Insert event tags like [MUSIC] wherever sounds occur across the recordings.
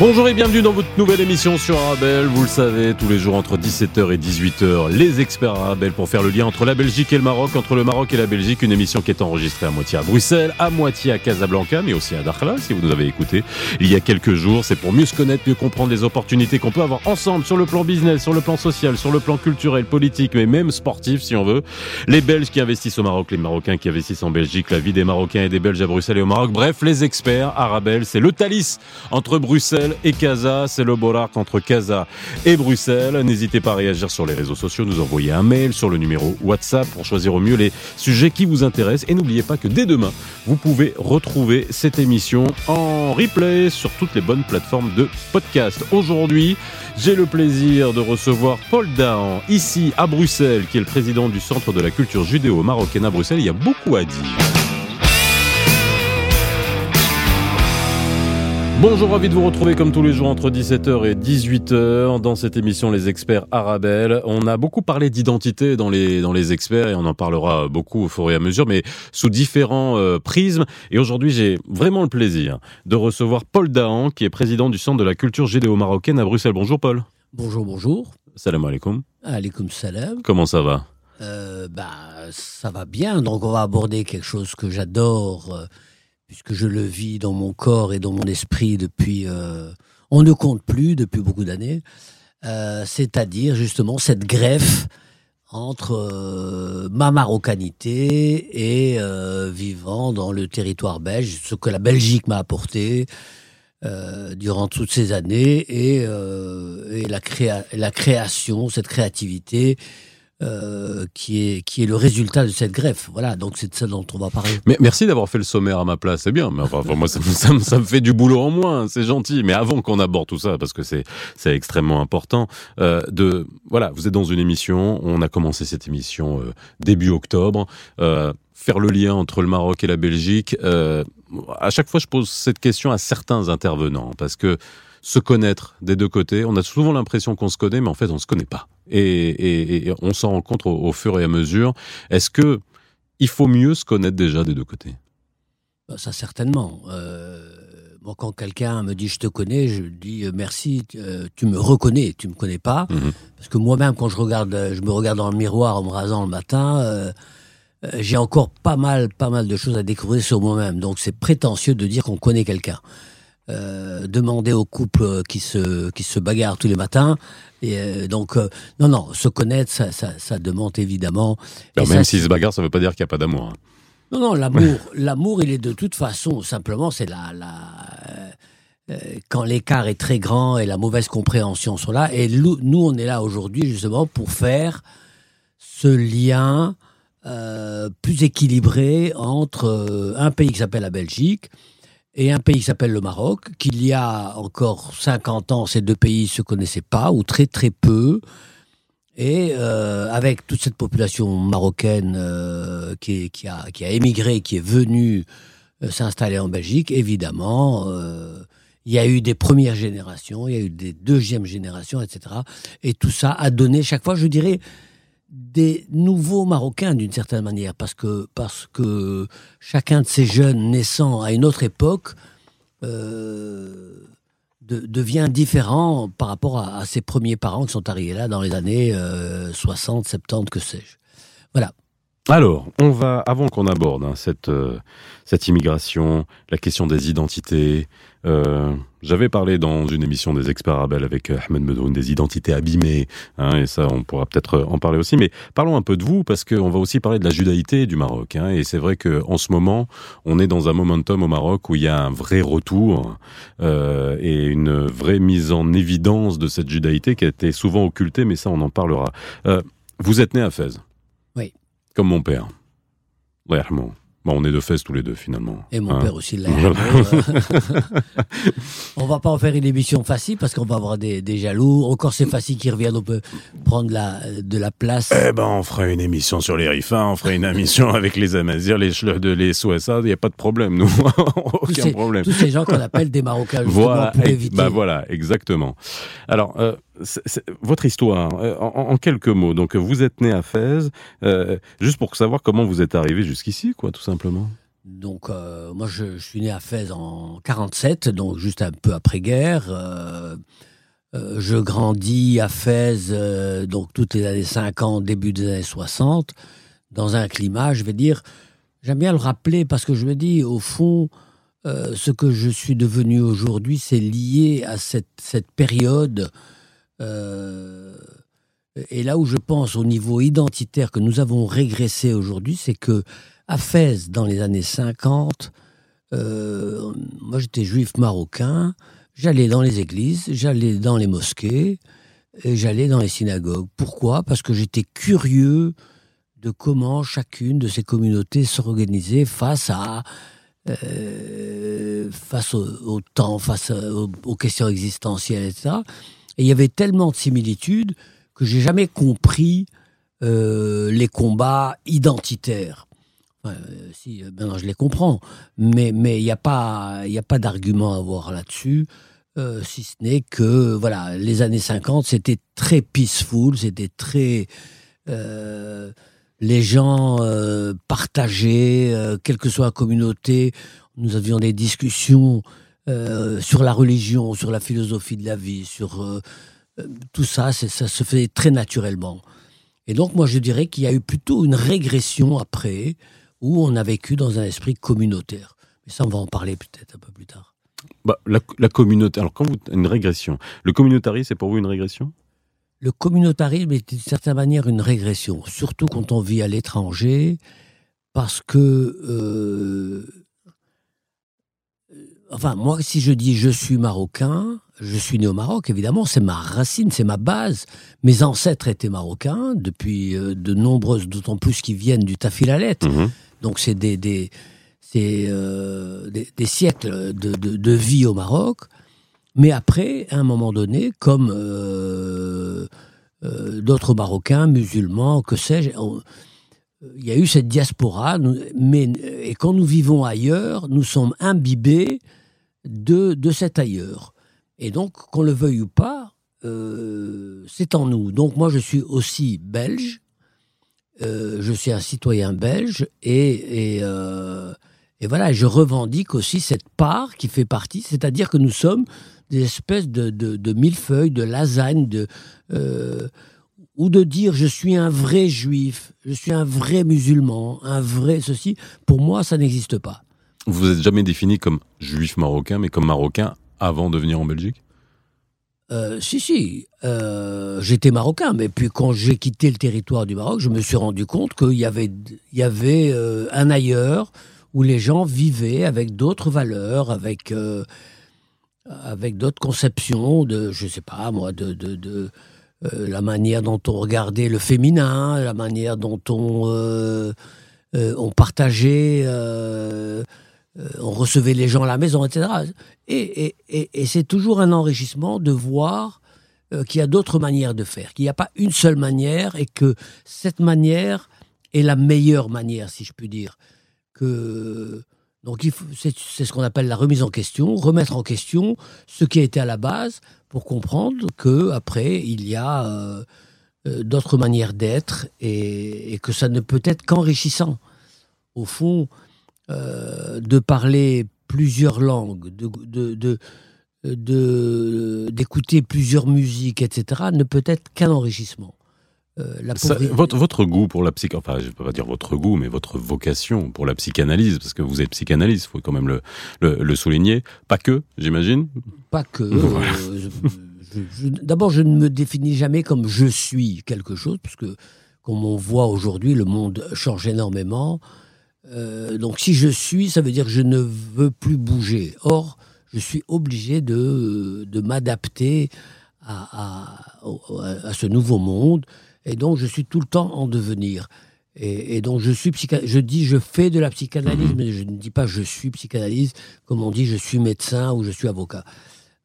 Bonjour et bienvenue dans votre nouvelle émission sur Arabelle. Vous le savez, tous les jours entre 17h et 18h, les experts Arabelle pour faire le lien entre la Belgique et le Maroc, entre le Maroc et la Belgique. Une émission qui est enregistrée à moitié à Bruxelles, à moitié à Casablanca, mais aussi à Dakhla, si vous nous avez écouté il y a quelques jours. C'est pour mieux se connaître, mieux comprendre les opportunités qu'on peut avoir ensemble sur le plan business, sur le plan social, sur le plan culturel, politique, mais même sportif si on veut. Les Belges qui investissent au Maroc, les Marocains qui investissent en Belgique, la vie des Marocains et des Belges à Bruxelles et au Maroc. Bref, les experts Arabelle, c'est le Thalys entre Bruxelles et Casa. C'est le Bollard entre Casa et Bruxelles. N'hésitez pas à réagir sur les réseaux sociaux, nous envoyer un mail sur le numéro WhatsApp pour choisir au mieux les sujets qui vous intéressent. Et n'oubliez pas que dès demain, vous pouvez retrouver cette émission en replay sur toutes les bonnes plateformes de podcast. Aujourd'hui, j'ai le plaisir de recevoir Paul Dahan, ici à Bruxelles, qui est le président du Centre de la culture judéo-marocaine à Bruxelles. Il y a beaucoup à dire. Bonjour, ravi de vous retrouver comme tous les jours entre 17h et 18h dans cette émission Les Experts Arabelle. On a beaucoup parlé d'identité dans les, dans les experts et on en parlera beaucoup au fur et à mesure, mais sous différents euh, prismes. Et aujourd'hui, j'ai vraiment le plaisir de recevoir Paul Dahan, qui est président du Centre de la culture judéo-marocaine à Bruxelles. Bonjour Paul. Bonjour, bonjour. Salam alaikum. Alaikum salam. Comment ça va? Euh, bah, ça va bien. Donc, on va aborder quelque chose que j'adore, euh, puisque je le vis dans mon corps et dans mon esprit depuis. euh, on ne compte plus depuis beaucoup d'années. Euh, C'est-à-dire justement cette greffe entre euh, ma marocanité et vivant dans le territoire belge, ce que la Belgique m'a apporté durant toutes ces années et, la création, cette créativité euh, qui, est, qui est le résultat de cette greffe. Voilà, donc c'est de ça dont on va parler. Mais merci d'avoir fait le sommaire à ma place, c'est bien. Mais enfin, moi, ça, me- fait du boulot en moins, c'est gentil. Mais avant qu'on aborde tout ça, parce que c'est extrêmement important, euh, de voilà, vous êtes dans une émission. On a commencé cette émission euh, début octobre. Euh, faire le lien entre le Maroc et la Belgique. Euh, à chaque fois, je pose cette question à certains intervenants parce que se connaître des deux côtés, on a souvent l'impression qu'on se connaît, mais en fait, on se connaît pas. Et, et- et on s'en rend compte au, au fur et à mesure. Est-ce que il faut mieux se connaître déjà des deux côtés? Bah, Ça, certainement. Euh, quand quelqu'un me dit je te connais, je dis euh, merci, euh, tu me reconnais, tu me connais pas. Mhm. Parce que moi-même, quand je regarde, je me regarde dans le miroir en me rasant le matin, euh, j'ai encore pas mal, pas mal de choses à découvrir sur moi-même. Donc, c'est prétentieux de dire qu'on connaît quelqu'un. Euh, demander aux couples qui se qui se bagarrent tous les matins et euh, donc euh, non non se connaître ça ça, ça demande évidemment Alors, même s'ils se bagarrent, ça veut pas dire qu'il n'y a pas d'amour. hein. non, non, l'amour, [LAUGHS] l'amour, il est de toute façon, simplement, c'est la, la, quand l'écart est très grand et la mauvaise compréhension sont là. Et nous, on est là aujourd'hui justement pour faire ce lien plus équilibré entre un pays qui s'appelle la Belgique et un pays qui s'appelle le Maroc, qu'il y a encore 50 ans, ces deux pays se connaissaient pas, ou très très peu. Et euh, avec toute cette population marocaine euh, qui, qui, a, qui a émigré, qui est venue euh, s'installer en Belgique, évidemment, euh, il y a eu des premières générations, il y a eu des deuxièmes générations, etc. Et tout ça a donné chaque fois, je dirais, des nouveaux Marocains d'une certaine manière, parce que, parce que chacun de ces jeunes naissant à une autre époque euh, de- devient différent par rapport à, ses premiers parents qui sont arrivés là dans les années euh, 60, 70, que sais-je. Alors, on va, avant qu'on aborde hein, cette, euh, cette immigration, la question des identités, euh, j'avais parlé dans une émission des experts arabes avec euh, Ahmed Medoun des identités abîmées, hein, et ça, on pourra peut-être euh, en parler aussi. Mais parlons un peu de vous, parce qu'on va aussi parler de la judaïté du Maroc. Hein, et c'est vrai qu'en ce moment, on est dans un momentum au Maroc où il y a un vrai retour euh, et une vraie mise en évidence de cette judaïté qui a été souvent occultée, mais ça, on en parlera. Euh, vous êtes né à Fès? Oui. Comme mon père. Ouais, Bon, on est de Fès tous les deux, finalement. Et mon Hein. père aussi l'a. [LAUGHS] On va pas en faire une émission facile parce qu'on va avoir des, des jaloux. Encore c'est facile qui reviennent, on peut prendre la, de la place. Eh ben, on fera une émission sur les Rifins, on fera une émission [LAUGHS] avec les Amazirs, les Schleux de les Souessa, il n'y a pas de problème, nous. [LAUGHS] Aucun ces, problème. tous ces gens qu'on appelle des Marocains justement Voilà, pour éviter. bah voilà, exactement. Alors, euh, votre histoire, euh, en, quelques mots. Donc, vous êtes né à Fès, euh, juste pour savoir comment vous êtes arrivé jusqu'ici, quoi, tout simplement. Donc, moi, je, suis né à Fès en 47, donc juste un peu après-guerre. je grandis à Fès, donc toutes les années 50, début des années 60, dans un climat, je vais dire, j'aime bien le rappeler parce que je me dis, au fond, euh, ce que je suis devenu aujourd'hui, c'est lié à cette période. Euh, et là où je pense au niveau identitaire que nous avons régressé aujourd'hui, c'est que à Fès, dans les années 50, euh, moi j'étais juif marocain, j'allais dans les églises, j'allais dans les mosquées et j'allais dans les synagogues. Pourquoi? Parce que j'étais curieux de comment chacune de ces communautés s'organisait face à euh, face au, temps, face aux, questions existentielles, etc. Et il y avait tellement de similitudes que j'ai jamais compris euh, les combats identitaires. Euh, si, maintenant je les comprends, mais mais il n'y a pas pas d'argument à avoir là-dessus. si ce n'est que voilà, les années 50, c'était très peaceful, c'était très les gens euh, partageaient, euh, quelle que soit la communauté. Nous avions des discussions euh, sur la religion, sur la philosophie de la vie, sur tout ça. Ça se fait très naturellement. Et donc, moi, je dirais qu'il y a eu plutôt une régression après, où on a vécu dans un esprit communautaire. Mais ça, on va en parler peut-être un peu plus tard. Bah, la, la, communauté. Alors, quand vous une régression, le communautarisme, c'est pour vous une régression? Le communautarisme est d'une certaine manière une régression, surtout quand on vit à l'étranger, parce que, euh, enfin, moi, si je dis je suis marocain, je suis né au Maroc, évidemment, c'est ma racine, c'est ma base. Mes ancêtres étaient marocains depuis euh, de nombreuses, d'autant plus qu'ils viennent du Tafilalet. Mmh. Donc, c'est des, des, euh, des, siècles de, de, vie au Maroc. Mais après, à un moment donné, comme euh, euh, d'autres Marocains, musulmans, que sais-je, il y a eu cette diaspora, mais, et quand nous vivons ailleurs, nous sommes imbibés de, de cet ailleurs. Et donc, qu'on le veuille ou pas, euh, c'est en nous. Donc moi, je suis aussi belge, je suis un citoyen belge, et, et, et voilà, je revendique aussi cette part qui fait partie, c'est-à-dire que nous sommes des espèces de, de, millefeuilles, de lasagne, de, euh, ou de dire je suis un vrai juif, je suis un vrai musulman, un vrai ceci, pour moi, ça n'existe pas. Vous vous êtes jamais défini comme juif marocain, mais comme marocain avant de venir en Belgique? Euh, si, si, euh, j'étais marocain, mais puis quand j'ai quitté le territoire du Maroc, je me suis rendu compte qu'il y avait, y avait un ailleurs où les gens vivaient avec d'autres valeurs, avec avec d'autres conceptions de, je sais pas moi, de, de, de euh, la manière dont on regardait le féminin, la manière dont on, euh, euh, on partageait, on recevait les gens à la maison, etc. Et, c'est toujours un enrichissement de voir qu'il y a d'autres manières de faire, qu'il n'y a pas une seule manière et que cette manière est la meilleure manière, si je puis dire. Que donc c'est ce qu'on appelle la remise en question, remettre en question ce qui a été à la base pour comprendre que après il y a euh, euh, d'autres manières d'être et, que ça ne peut être qu'enrichissant. Au fond, euh, de parler plusieurs langues, de, d'écouter plusieurs musiques, etc., ne peut être qu'un enrichissement. Euh, votre, votre goût pour la psych, enfin je peux pas dire votre goût, mais votre vocation pour la psychanalyse, parce que vous êtes psychanalyste, faut quand même le, le, souligner. Pas que, j'imagine. Pas que. [LAUGHS] Euh, d'abord, je ne me définis jamais comme je suis quelque chose, parce que comme on voit aujourd'hui, le monde change énormément. Euh, donc si je suis, ça veut dire que je ne veux plus bouger. Or, je suis obligé de, de m'adapter à, à, à, ce nouveau monde. Et donc, je suis tout le temps en devenir. Et, donc, je suis je dis je fais de la psychanalyse, mhm. mais je ne dis pas je suis psychanalyse, comme on dit je suis médecin ou je suis avocat.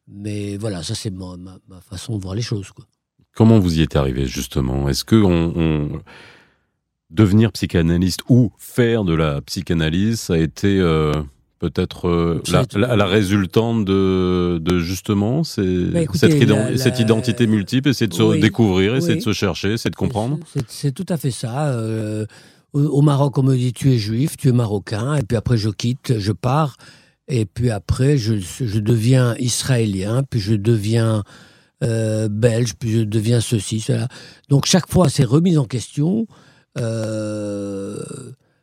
Mais voilà, ça c'est ma, façon de voir les choses. Quoi. Comment vous y êtes arrivé justement? Est-ce que on, devenir psychanalyste ou faire de la psychanalyse, ça a été euh, peut-être euh, la, tu- la- la résultante de, de justement c'est- Bah, écoutez, cette, la- identité multiple, essayer de se Oui, découvrir, essayer oui. de se chercher, essayer de comprendre. C'est- C'est c'est tout à fait ça. euh, au, Maroc, on me dit tu es juif, tu es marocain, et puis après je quitte, je pars, et puis après je, je deviens israélien, puis je deviens belge, puis je deviens ceci, cela. Donc chaque fois, ces remises en question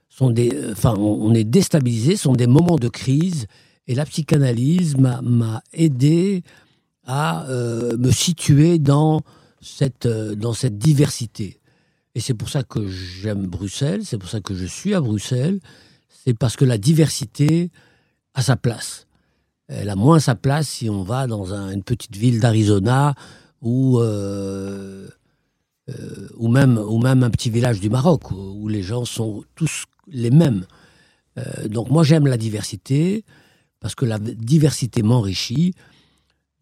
sont des, enfin, on, est déstabilisé, sont des moments de crise, et la psychanalyse m'a- aidé à euh, me situer dans cette, euh, dans cette diversité. Et c'est pour ça que j'aime Bruxelles, c'est pour ça que je suis à Bruxelles, c'est parce que la diversité a sa place. Elle a moins sa place si on va dans un- une petite ville d'Arizona euh, euh, ou, même, ou même un petit village du Maroc où, où les gens sont tous les mêmes. Euh, donc moi j'aime la diversité parce que la diversité m'enrichit.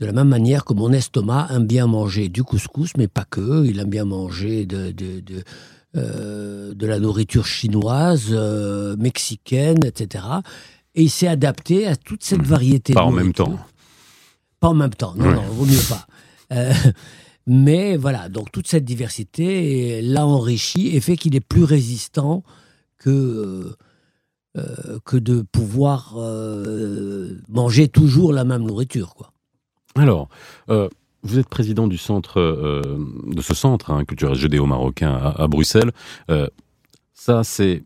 De la même manière que mon estomac aime bien manger du couscous, mais pas que. Il aime bien manger de, de, de, euh, de la nourriture chinoise, mexicaine, etc. Et il s'est adapté à toute cette variété. Pas en même temps. Pas en même temps, non, Ouais. non, vaut mieux pas. Euh, mais voilà, donc toute cette diversité l'a enrichi et fait qu'il est plus résistant que, euh, que de pouvoir euh, manger toujours la même nourriture. Quoi. Alors, euh, vous êtes président du centre, euh, de ce centre hein, culturel judéo-marocain à, à Bruxelles. Euh, ça, c'est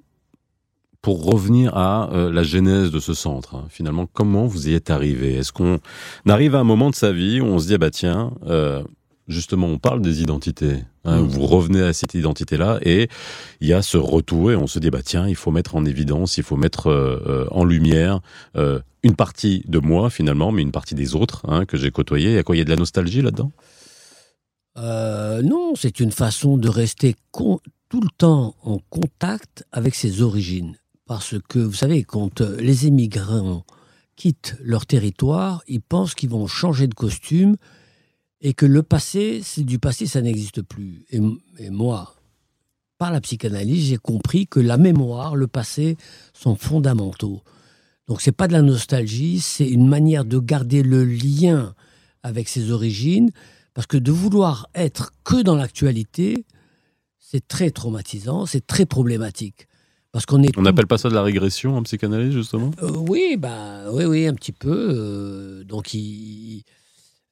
pour revenir à euh, la genèse de ce centre. hein. Finalement, comment vous y êtes arrivé? Est-ce qu'on arrive à un moment de sa vie où on se dit, ah bah tiens, euh, justement, on parle des identités. hein, Mm. Vous revenez à cette identité-là et il y a ce retour et on se dit, bah tiens, il faut mettre en évidence, il faut mettre euh, euh, en lumière euh, une partie de moi finalement, mais une partie des autres hein, que j'ai côtoyés. Il y a quoi? Il y a de la nostalgie là-dedans? Euh, non, c'est une façon de rester con- tout le temps en contact avec ses origines. Parce que, vous savez, quand les émigrants quittent leur territoire, ils pensent qu'ils vont changer de costume et que le passé, c'est du passé, ça n'existe plus. Et, moi, par la psychanalyse, j'ai compris que la mémoire, le passé sont fondamentaux. Donc c'est pas de la nostalgie, c'est une manière de garder le lien avec ses origines, parce que de vouloir être que dans l'actualité, c'est très traumatisant, c'est très problématique. Parce qu'on est On tout- n'appelle pas ça de la régression en psychanalyse justement? Euh, oui, bah, oui, oui, un petit peu. euh, donc, il,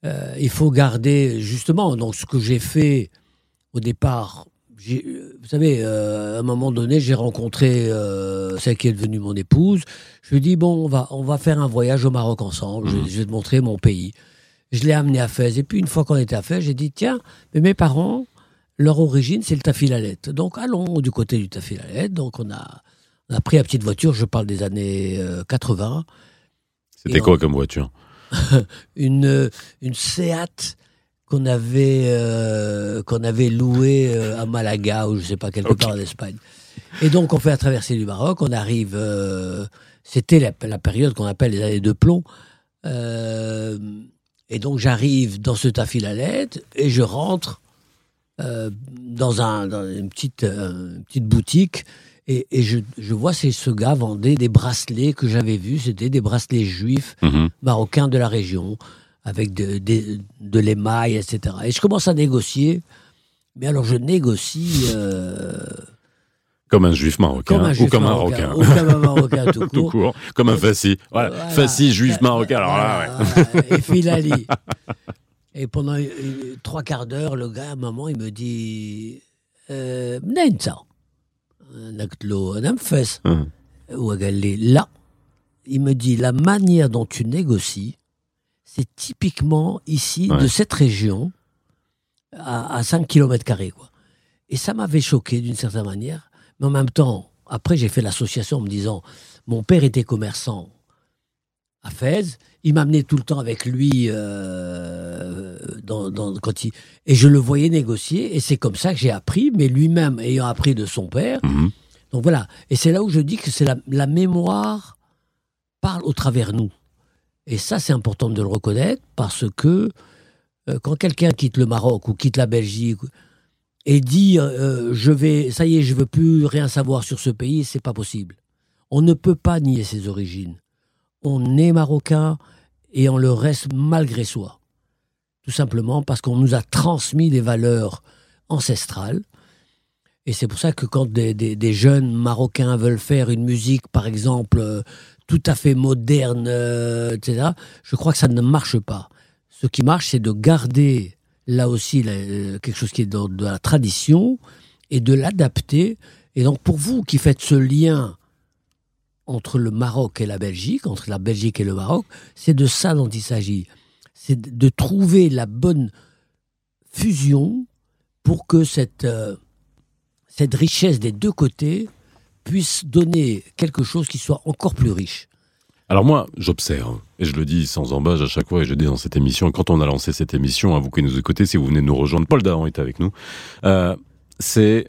euh, il faut garder, justement, donc, ce que j'ai fait au départ. Vous savez, euh, à un moment donné, j'ai rencontré euh, celle qui est devenue mon épouse. Je lui ai dit, bon, on va, on va faire un voyage au Maroc ensemble. Je, je vais te montrer mon pays. Je l'ai amené à Fès. Et puis, une fois qu'on était à Fès, j'ai dit, tiens, mais mes parents, leur origine, c'est le Tafilalette. Donc, allons du côté du Tafilalette. Donc, on a, on a pris la petite voiture, je parle des années euh, 80, C'était quoi on- comme voiture? [LAUGHS] une, euh, une Seat qu'on avait, euh, qu'on avait louée euh, à Malaga ou je sais pas, quelque part en Espagne. Et donc, on fait la traversée du Maroc, on arrive, euh, c'était la, la période qu'on appelle les années de plomb. Euh, et donc, j'arrive dans ce tafilalet et je rentre euh, dans, un, dans une, petite, une petite boutique et, je, vois, c'est ce gars vendait des bracelets que j'avais vus. C'était des bracelets juifs mhm. marocains de la région, avec de, de, de l'émail, etc. Et je commence à négocier. Mais alors, je négocie. Euh, comme un juif marocain. Comme un juif ou comme marocain, un marocain. Ou comme un marocain tout [LAUGHS] court. comme un fassi. Voilà. voilà. Juif marocain. Alors là, ouais. Et [LAUGHS] Filali. Et pendant euh, trois quarts d'heure, le gars, à un moment, il me dit euh, قلت له أنا مفاس Hum. هو قال لي لا il me dit la manière dont tu négocies c'est typiquement ici Ouais. de cette région à, à 5 km quoi et ça m'avait choqué d'une certaine manière mais en même temps après j'ai fait l'association en me disant mon père était commerçant à Fès il m'amenait tout le temps avec lui euh, dans, dans- quand il, et je le voyais négocier et c'est comme ça que j'ai appris mais lui-même ayant appris de son père Mhm. donc voilà, et c'est là où je dis que c'est la, la mémoire parle au travers nous. Et ça, c'est important de le reconnaître parce que euh, quand quelqu'un quitte le Maroc ou quitte la Belgique et dit euh, je vais, ça y est, je veux plus rien savoir sur ce pays, c'est pas possible. On ne peut pas nier ses origines. On est marocain et on le reste malgré soi. Tout simplement parce qu'on nous a transmis des valeurs ancestrales. Et c'est pour ça que quand des, jeunes marocains veulent faire une musique, par exemple, euh, tout à fait moderne, euh, etc., je crois que ça ne marche pas. Ce qui marche, c'est de garder là aussi euh, quelque chose qui est dans de la tradition et de l'adapter. Et donc pour vous qui faites ce lien entre le Maroc et la Belgique, entre la Belgique et le Maroc, c'est de ça dont il s'agit. C'est de trouver la bonne fusion pour que cette, euh, cette richesse des deux côtés puisse donner quelque chose qui soit encore plus riche. Alors moi, j'observe, et je le dis sans embâche à chaque fois, et je le dis dans cette émission, quand on a lancé cette émission, à vous qui nous écoutez, si vous venez nous rejoindre, Paul Dahan est avec nous, euh, c'est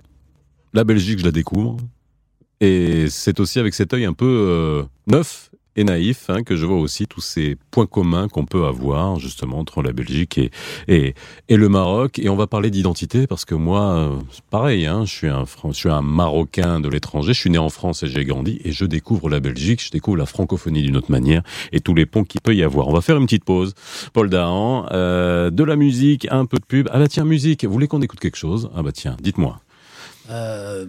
la Belgique, je la découvre, et c'est aussi avec cet œil un peu euh, neuf et naïf hein, que je vois aussi tous ces points communs qu'on peut avoir justement entre la Belgique et, et, et le Maroc. Et on va parler d'identité parce que moi, euh, pareil, hein, je, suis un, je suis un Marocain de l'étranger, je suis né en France et j'ai grandi et je découvre la Belgique, je découvre la francophonie d'une autre manière et tous les ponts qu'il peut y avoir. On va faire une petite pause. Paul Dahan, euh, de la musique, un peu de pub. Ah bah tiens, musique, vous voulez qu'on écoute quelque chose? Ah bah tiens, dites-moi. Euh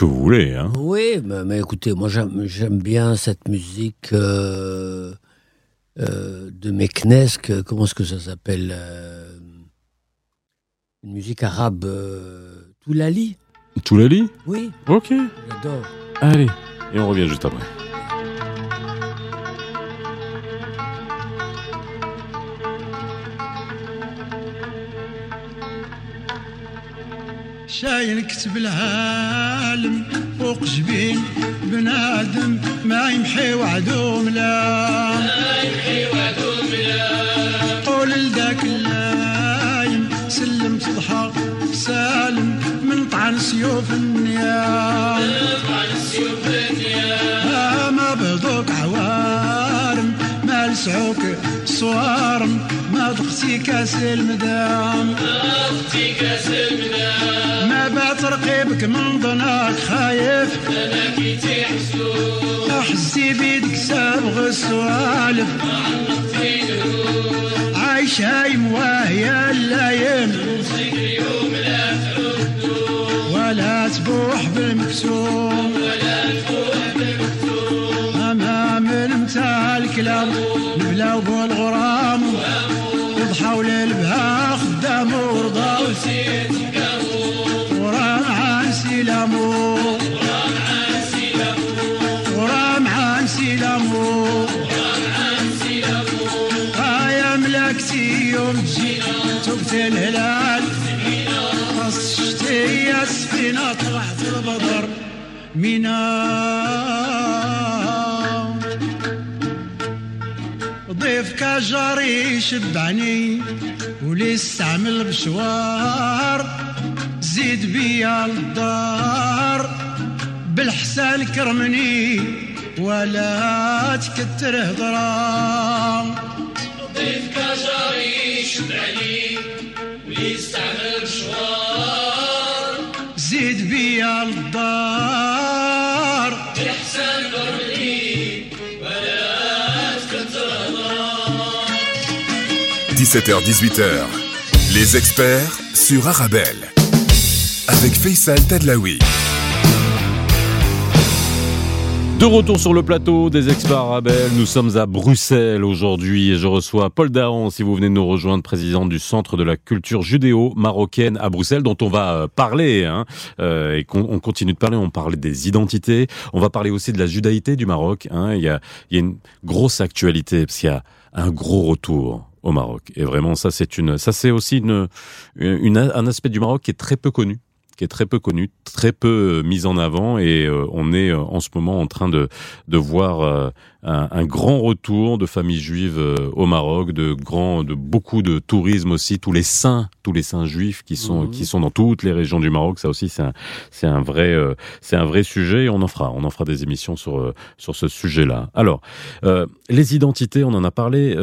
que vous voulez. Hein. Oui, mais, écoutez, moi j'aime bien cette musique euh, euh, de Meknesk. Comment est-ce que ça s'appelle euh, Une musique arabe. Toulali? Toulali? Oui. Ok. J'adore. Allez, et on revient juste après. شاين كتب العالم فوق جبين بنادم ما يمحي وعدو ملا. ما يمحي وعدو ملا قول لذاك اللايم سلم تضحى سالم من طعن سيوف النيام من طعن سيوف النيام ما بضوك عوارم ما لسعوك صوارم. ما كاس المدام ما كاس المدام بات رقيبك من ظناك خايف. أنا كي احسي بيدك سابغ السوالف عايش هايم وهي اللايم ولا تبوح بالمكسوم ولا تبوح بالمكسوم أمام المتاع الكلام نبلاو بالغرام بينا ضيفك جاري شبعني ولسه عمل مشوار زيد بيا للدار. بالحسن كرمني ولا تكتر هضرام. ضيف كجاري شبعني ولسه عمل مشوار زيد بيا للدار. 17h-18h, les experts sur Arabelle. Avec Faisal Tadlaoui. De retour sur le plateau des experts Arabelle, nous sommes à Bruxelles aujourd'hui et je reçois Paul Dahan, si vous venez de nous rejoindre, président du Centre de la culture judéo-marocaine à Bruxelles, dont on va euh, parler, hein, euh, et qu'on continue de parler, on parle des identités, on va parler aussi de la judaïté du Maroc, hein, y a, il y a une grosse actualité, parce qu'il y a un gros retour au Maroc, et vraiment ça c'est une, ça c'est aussi une, une, un aspect du Maroc qui est très peu connu, qui est très peu connu, très peu euh, mise en avant. Et euh, on est euh, en ce moment en train de, de voir un, grand retour de familles juives au Maroc, de grands, de beaucoup de tourisme aussi, tous les saints, tous les saints juifs qui sont qui sont dans toutes les régions du Maroc, ça aussi c'est un c'est un vrai c'est un vrai sujet. Et on en fera on en fera des émissions sur sur ce sujet-là. Alors les identités, on en a parlé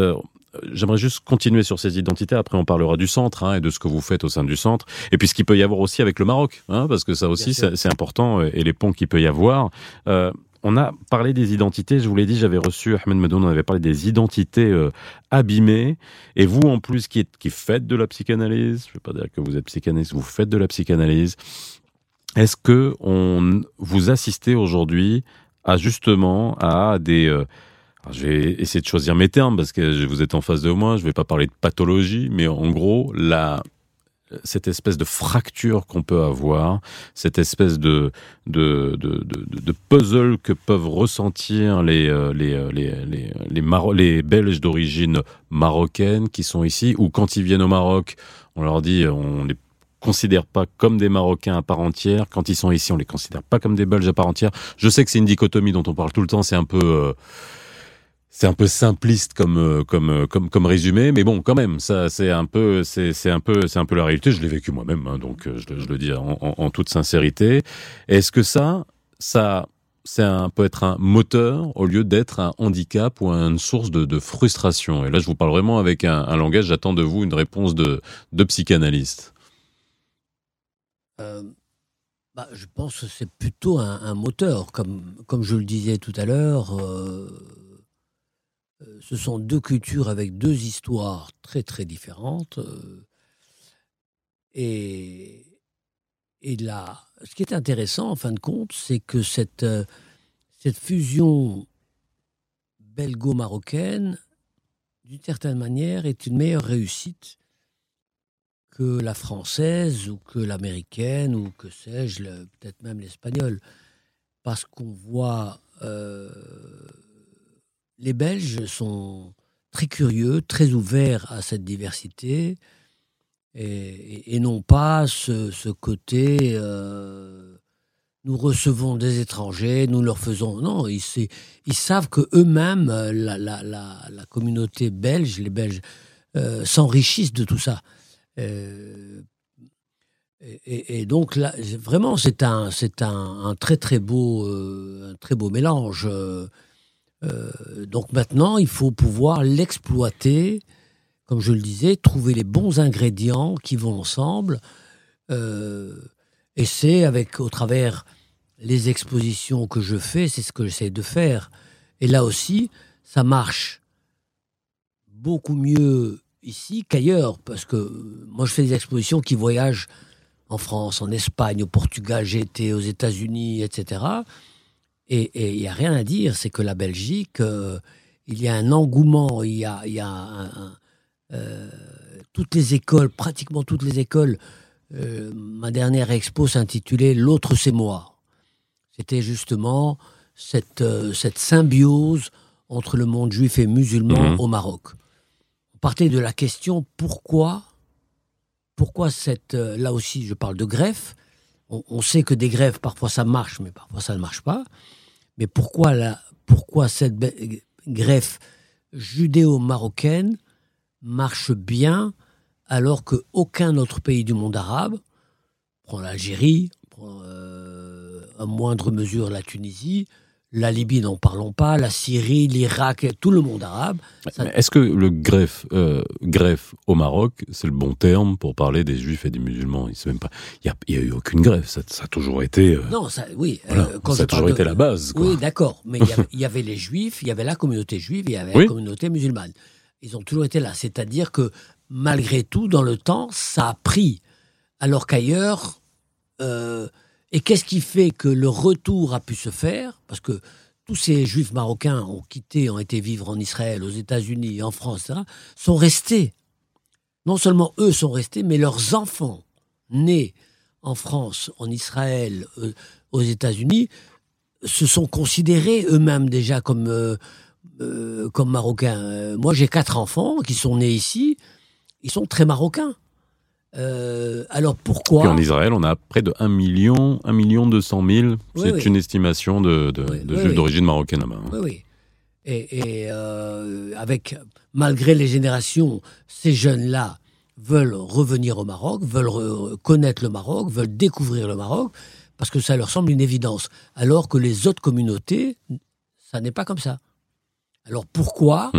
j'aimerais juste continuer sur ces identités. Après, on parlera du centre hein, et de ce que vous faites au sein du centre. Et puis ce qu'il peut y avoir aussi avec le Maroc, hein, parce que ça aussi, c'est important, et les ponts qu'il peut y avoir. Euh, on a parlé des identités. Je vous l'ai dit, j'avais reçu Ahmed Medoun, on avait parlé des identités euh, abîmées. Et vous, en plus, qui, qui faites de la psychanalyse, je ne vais pas dire que vous êtes psychanalyste, vous faites de la psychanalyse. Est-ce que on, vous assistez aujourd'hui à justement à des euh, je vais essayer de choisir mes termes parce que vous êtes en face de moi. Je ne vais pas parler de pathologie, mais en gros, cette espèce de fracture qu'on peut avoir, cette espèce de, puzzle que peuvent ressentir les, euh, euh, les, Belges d'origine marocaine qui sont ici, ou quand ils viennent au Maroc, on leur dit on les considère pas comme des Marocains à part entière. Quand ils sont ici, on les considère pas comme des Belges à part entière. Je sais que c'est une dichotomie dont on parle tout le temps, c'est un peu... Euh, c'est un peu simpliste comme euh, comme euh, comme comme résumé, mais bon, quand même, ça c'est un peu c'est c'est un peu c'est un peu la réalité. Je l'ai vécu moi-même, hein, donc euh, je, le dis en, toute sincérité. Est-ce que ça ça c'est un peut être un moteur au lieu d'être un handicap ou une source de, de, frustration? Et là, je vous parle vraiment avec un, langage. J'attends de vous une réponse de de psychanalyste. Bah, je pense que c'est plutôt un, moteur, comme comme je le disais tout à l'heure. Ce sont deux cultures avec deux histoires très très différentes. Euh, et, là, ce qui est intéressant en fin de compte, c'est que cette, euh, cette fusion belgo-marocaine, d'une certaine manière, est une meilleure réussite que la française ou que l'américaine ou que sais-je, peut-être même l'espagnole. Parce qu'on voit les Belges sont très curieux, très ouverts à cette diversité et, non pas ce, côté euh, nous recevons des étrangers, nous leur faisons. Non, ils, ils savent que eux-mêmes, la, communauté belge, les Belges, euh, s'enrichissent de tout ça. Euh, et, donc vraiment, c'est un, très un très beau mélange. Euh, donc maintenant, il faut pouvoir l'exploiter, comme je le disais, trouver les bons ingrédients qui vont ensemble. Euh, et c'est avec, au travers les expositions que je fais, c'est ce que j'essaie de faire. Et là aussi, ça marche beaucoup mieux ici qu'ailleurs, parce que moi je fais des expositions qui voyagent en France, en Espagne, au Portugal, j'ai été aux États-Unis, etc. Et il n'y a rien à dire, c'est que la Belgique, euh, il y a un engouement, il y a, y a un, euh, toutes les écoles, pratiquement toutes les écoles. Euh, ma dernière expo s'intitulait L'autre c'est moi. C'était justement cette, cette symbiose entre le monde juif et musulman mhm. au Maroc. On partait de la question pourquoi, pourquoi cette, là aussi je parle de greffe, on, sait que des grèves, parfois ça marche, mais parfois ça ne marche pas. Mais pourquoi, la, pourquoi cette greffe judéo-marocaine marche bien alors qu'aucun autre pays du monde arabe, prend l'Algérie, prend euh, à moindre mesure la Tunisie, la Libye, n'en parlons pas, la Syrie, l'Irak, tout le monde arabe. Est-ce que le greffe, euh, greffe au Maroc, c'est le bon terme pour parler des juifs et des musulmans? Il n'y a, a, eu aucune greffe, ça, a toujours été. Euh, non, ça, oui. Euh, ça a toujours été la base. Oui, d'accord. Mais [LAUGHS] il y, avait les juifs, il y avait la communauté juive, il y avait la communauté musulmane. Ils ont toujours été là. C'est-à-dire que malgré tout, dans le temps, ça a pris. Alors qu'ailleurs, et qu'est-ce qui fait que le retour a pu se faire? Parce que tous ces juifs marocains ont quitté, ont été vivre en Israël, aux États-Unis, en France, sont restés. Non seulement eux sont restés, mais leurs enfants nés en France, en Israël, euh, aux États-Unis, se sont considérés eux-mêmes déjà comme, euh, euh, comme marocains. moi, j'ai quatre enfants qui sont nés ici. Ils sont très marocains. Euh, alors pourquoi Puis en Israël, on a près de 1 million, 1 million 200 000. C'est une estimation de, de, juifs d'origine marocaine là-bas. Oui, oui. Et, euh, avec, malgré les générations, ces jeunes-là veulent revenir au Maroc, veulent connaître le Maroc, veulent découvrir le Maroc, parce que ça leur semble une évidence. Alors que les autres communautés, ça n'est pas comme ça. Alors pourquoi.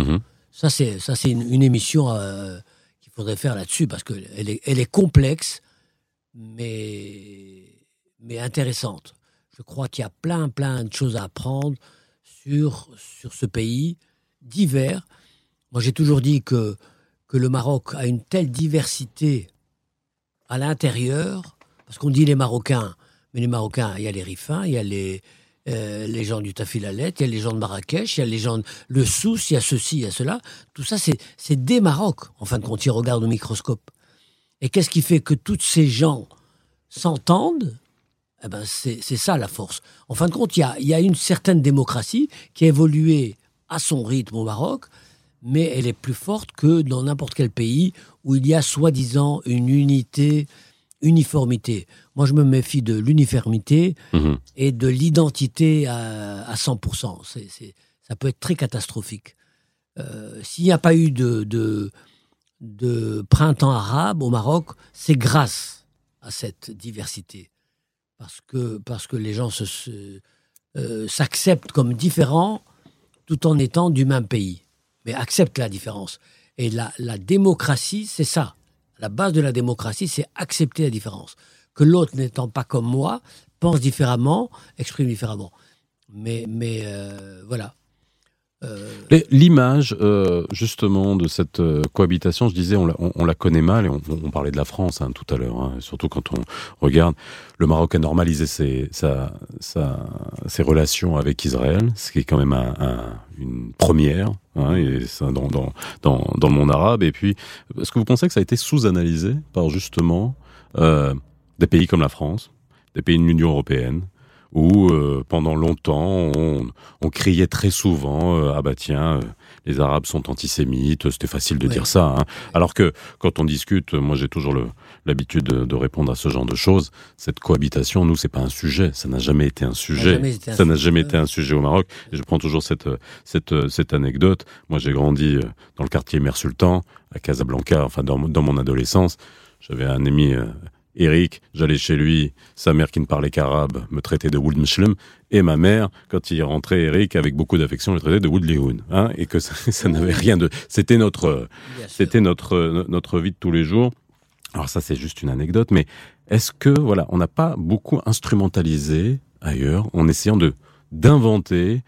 Ça, c'est ça, c'est une, émission. Euh, faudrait faire là-dessus parce qu'elle est, elle est complexe, mais, mais intéressante. Je crois qu'il y a plein, plein de choses à apprendre sur, sur ce pays divers. Moi, j'ai toujours dit que, que le Maroc a une telle diversité à l'intérieur, parce qu'on dit les Marocains, mais les Marocains, il y a les Rifins, il y a les, euh, les gens du Tafilalet, il y a les gens de Marrakech, il y a les gens de le Sousse, il y a ceci, il y a cela. Tout ça, c'est des Maroc, en fin de compte, ils regardent au microscope. Et qu'est-ce qui fait que tous ces gens s'entendent? Eh ben, c'est ça la force. En fin de compte, il y a, y a une certaine démocratie qui a évolué à son rythme au Maroc, mais elle est plus forte que dans n'importe quel pays où il y a soi-disant une unité, uniformité. Moi, je me méfie de l'uniformité Mhm. et de l'identité à, à 100%. C'est, c'est- ça peut être très catastrophique. Euh, s'il n'y a pas eu de, de, de printemps arabe au Maroc, c'est grâce à cette diversité. Parce que, parce que les gens se, se- euh, s'acceptent comme différents tout en étant du même pays. Mais acceptent la différence. Et la, la démocratie, c'est ça. La base de la démocratie, c'est accepter la différence. Que l'autre n'étant pas comme moi, pense différemment, exprime différemment. Mais, mais euh, voilà. Euh, L'image, euh, justement, de cette euh, cohabitation, je disais, on la, on- on la connaît mal, et on, parlait de la France hein, tout à l'heure, hein, surtout quand on regarde, le Maroc a normalisé ses, sa, ses relations avec Israël, ce qui est quand même un- un- une première, hein, et ça, dans, dans, dans, dans le monde arabe. Et puis, est-ce que vous pensez que ça a été sous-analysé par, justement, euh, des pays comme la France, des pays de l'Union européenne, où euh, pendant longtemps on, on criait très souvent euh, ah bah tiens euh, les Arabes sont antisémites c'était facile de Ouais. dire ça hein. alors que quand on discute moi j'ai toujours l'habitude de, de répondre à ce genre de choses. Cette cohabitation nous c'est pas un sujet. Ça n'a jamais été un sujet. ça n'a jamais été un sujet au Maroc. Et je prends toujours cette cette cette anecdote. Moi j'ai grandi dans le quartier Mère Sultan à Casablanca enfin dans, mon- dans mon adolescence. J'avais un ami Eric, j'allais chez lui, sa mère qui ne parlait qu'arabe me traitait de Muslim, et ma mère, quand il rentrait, Eric, avec beaucoup d'affection, le traitait de Would Lehoun, hein, et que ça, [LAUGHS] ça n'avait rien de... C'était notre, c'était notre, notre vie de tous les jours. Alors ça, c'est juste une anecdote, mais est-ce que, voilà, on n'a pas beaucoup instrumentalisé ailleurs, en essayant de d'inventer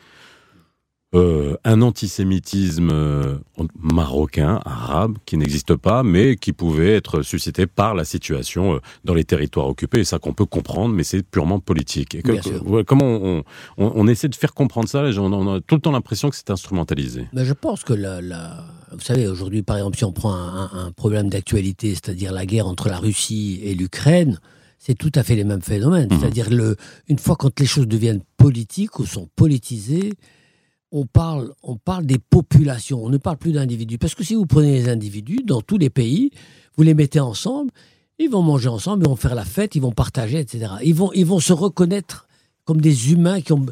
euh, un antisémitisme euh, marocain, arabe, qui n'existe pas, mais qui pouvait être suscité par la situation euh, dans les territoires occupés, et ça qu'on peut comprendre, mais c'est purement politique. Et que- Bien sûr. ouais, comment on, on, on essaie de faire comprendre ça, on, on a tout le temps l'impression que c'est instrumentalisé. Mais je pense que la, la- vous savez, aujourd'hui, par exemple, si on prend un, un- un problème d'actualité, c'est-à-dire la guerre entre la Russie et l'Ukraine, c'est tout à fait les mêmes phénomènes. Mhm. C'est-à-dire, le, une fois quand les choses deviennent politiques ou sont politisées, on parle, des populations, on ne parle plus d'individus. Parce que si vous prenez les individus dans tous les pays, vous les mettez ensemble, ils vont manger ensemble, ils vont faire la fête, ils vont partager, etc. Ils vont, ils vont se reconnaître comme des humains qui ont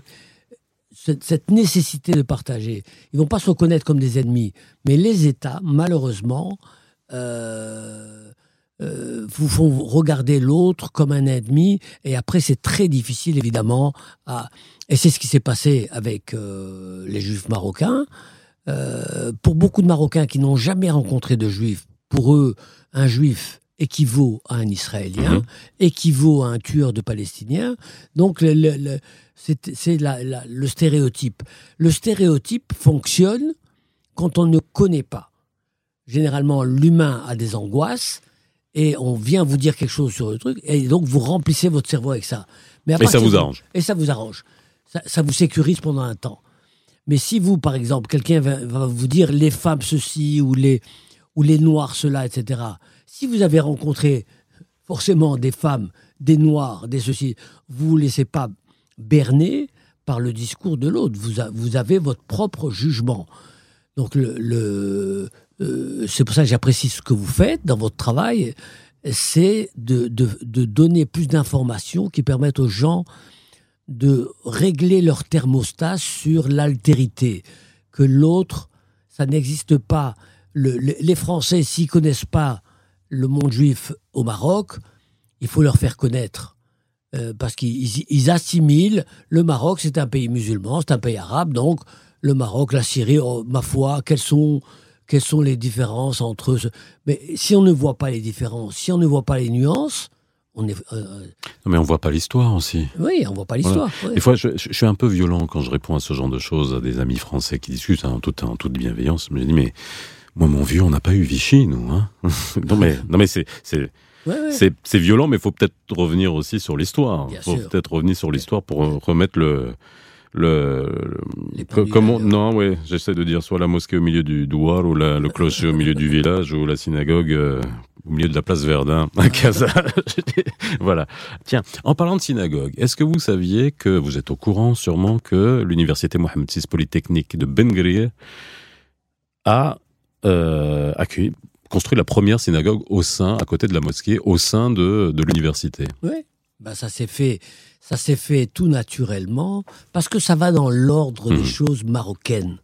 cette, nécessité de partager. Ils vont pas se reconnaître comme des ennemis. Mais les États, malheureusement, euh, euh, vous font regarder l'autre comme un ennemi. Et après, c'est très difficile, évidemment. À... Et c'est ce qui s'est passé avec euh, les Juifs marocains. Euh, pour beaucoup de Marocains qui n'ont jamais rencontré de Juifs, pour eux, un Juif équivaut à un Israélien, Mhm. équivaut à un tueur de Palestiniens. Donc, le, le- le- c'est le stéréotype. Le stéréotype fonctionne quand on ne connaît pas. Généralement, l'humain a des angoisses et on vient vous dire quelque chose sur le truc et donc vous remplissez votre cerveau avec ça. Mais Et ça vous arrange. Et ça vous arrange. Ça, ça vous sécurise pendant un temps. Mais si vous, par exemple, quelqu'un va, va vous dire les femmes ceci ou les, ou les noirs cela, etc. Si vous avez rencontré forcément des femmes, des noirs, des ceci, vous vous laissez pas berner par le discours de l'autre. Vous, a- vous avez votre propre jugement. Donc le, le- euh, c'est pour ça que j'apprécie ce que vous faites dans votre travail, c'est de, de- de donner plus d'informations qui permettent aux gens de régler leur thermostat sur l'altérité, que l'autre, ça n'existe pas. Le- le- les Français, s'ils connaissent pas le monde juif au Maroc, il faut leur faire connaître. Euh, parce qu'ils ils- ils assimilent le Maroc, c'est un pays musulman, c'est un pays arabe, donc le Maroc, la Syrie, oh, ma foi, quelles sont, quelles sont les différences entre eux Mais si on ne voit pas les différences, si on ne voit pas les nuances, On est, euh, Non, mais on voit pas l'histoire aussi. oui, on voit pas l'histoire. ouais. Des fois, je, suis un peu violent quand je réponds à ce genre de choses à des amis français qui discutent hein, en, toute, en toute bienveillance. Je me dis, mais moi, mon vieux, on n'a pas eu Vichy, nous. Hein [LAUGHS] non, mais, non, mais c'est, c'est, Ouais, violent, mais il faut peut-être revenir aussi sur l'histoire. Il faut peut-être revenir sur l'histoire pour euh, remettre le. Le, comment non ouais j'essaie de dire soit la mosquée au milieu du douar ou la, le clocher au milieu du [LAUGHS] village ou la synagogue euh, au milieu de la place Verdun à Casa. [LAUGHS] Voilà. Tiens en parlant de synagogue est-ce que vous saviez que vous êtes au courant sûrement que l'université Mohamed VI Polytechnique de Ben Gurion a euh, accueilli construit la première synagogue au sein à côté de la mosquée au sein de, de l'université? Ouais. Ben, ça s'est fait, ça s'est fait tout naturellement parce que ça va dans l'ordre des choses marocaines.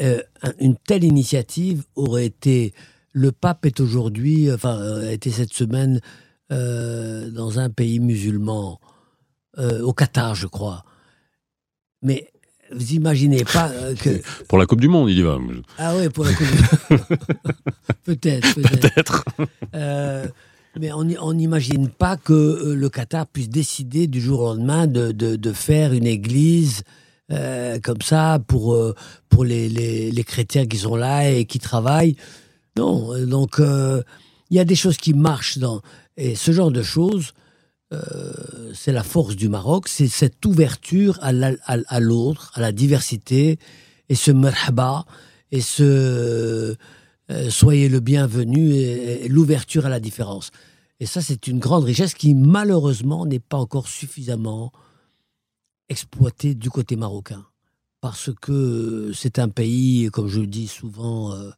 Euh, un- une telle initiative aurait été. Le pape est aujourd'hui, enfin, euh, a été cette semaine euh, dans un pays musulman, euh, au Qatar, je crois. Mais vous imaginez pas que. [LAUGHS] pour la Coupe du Monde il y va Ah ouais, pour la Coupe du- [LAUGHS] Peut-être, peut-être. peut-être mais on n'imagine pas que euh, le Qatar puisse décider du jour au lendemain de, de, de faire une église euh, comme ça pour, euh, pour les, les, les chrétiens qui sont là et qui travaillent. Non, euh, donc il y a des choses qui marchent dans et ce genre de choses. euh, c'est la force du Maroc, c'est cette ouverture à l'autre, à la diversité, et ce merhaba, et ce euh, soyez le bienvenu et, l'ouverture à la différence. Et ça, c'est une grande richesse qui, malheureusement, n'est pas encore suffisamment exploitée du côté marocain. Parce que c'est un pays, comme je le dis souvent, euh,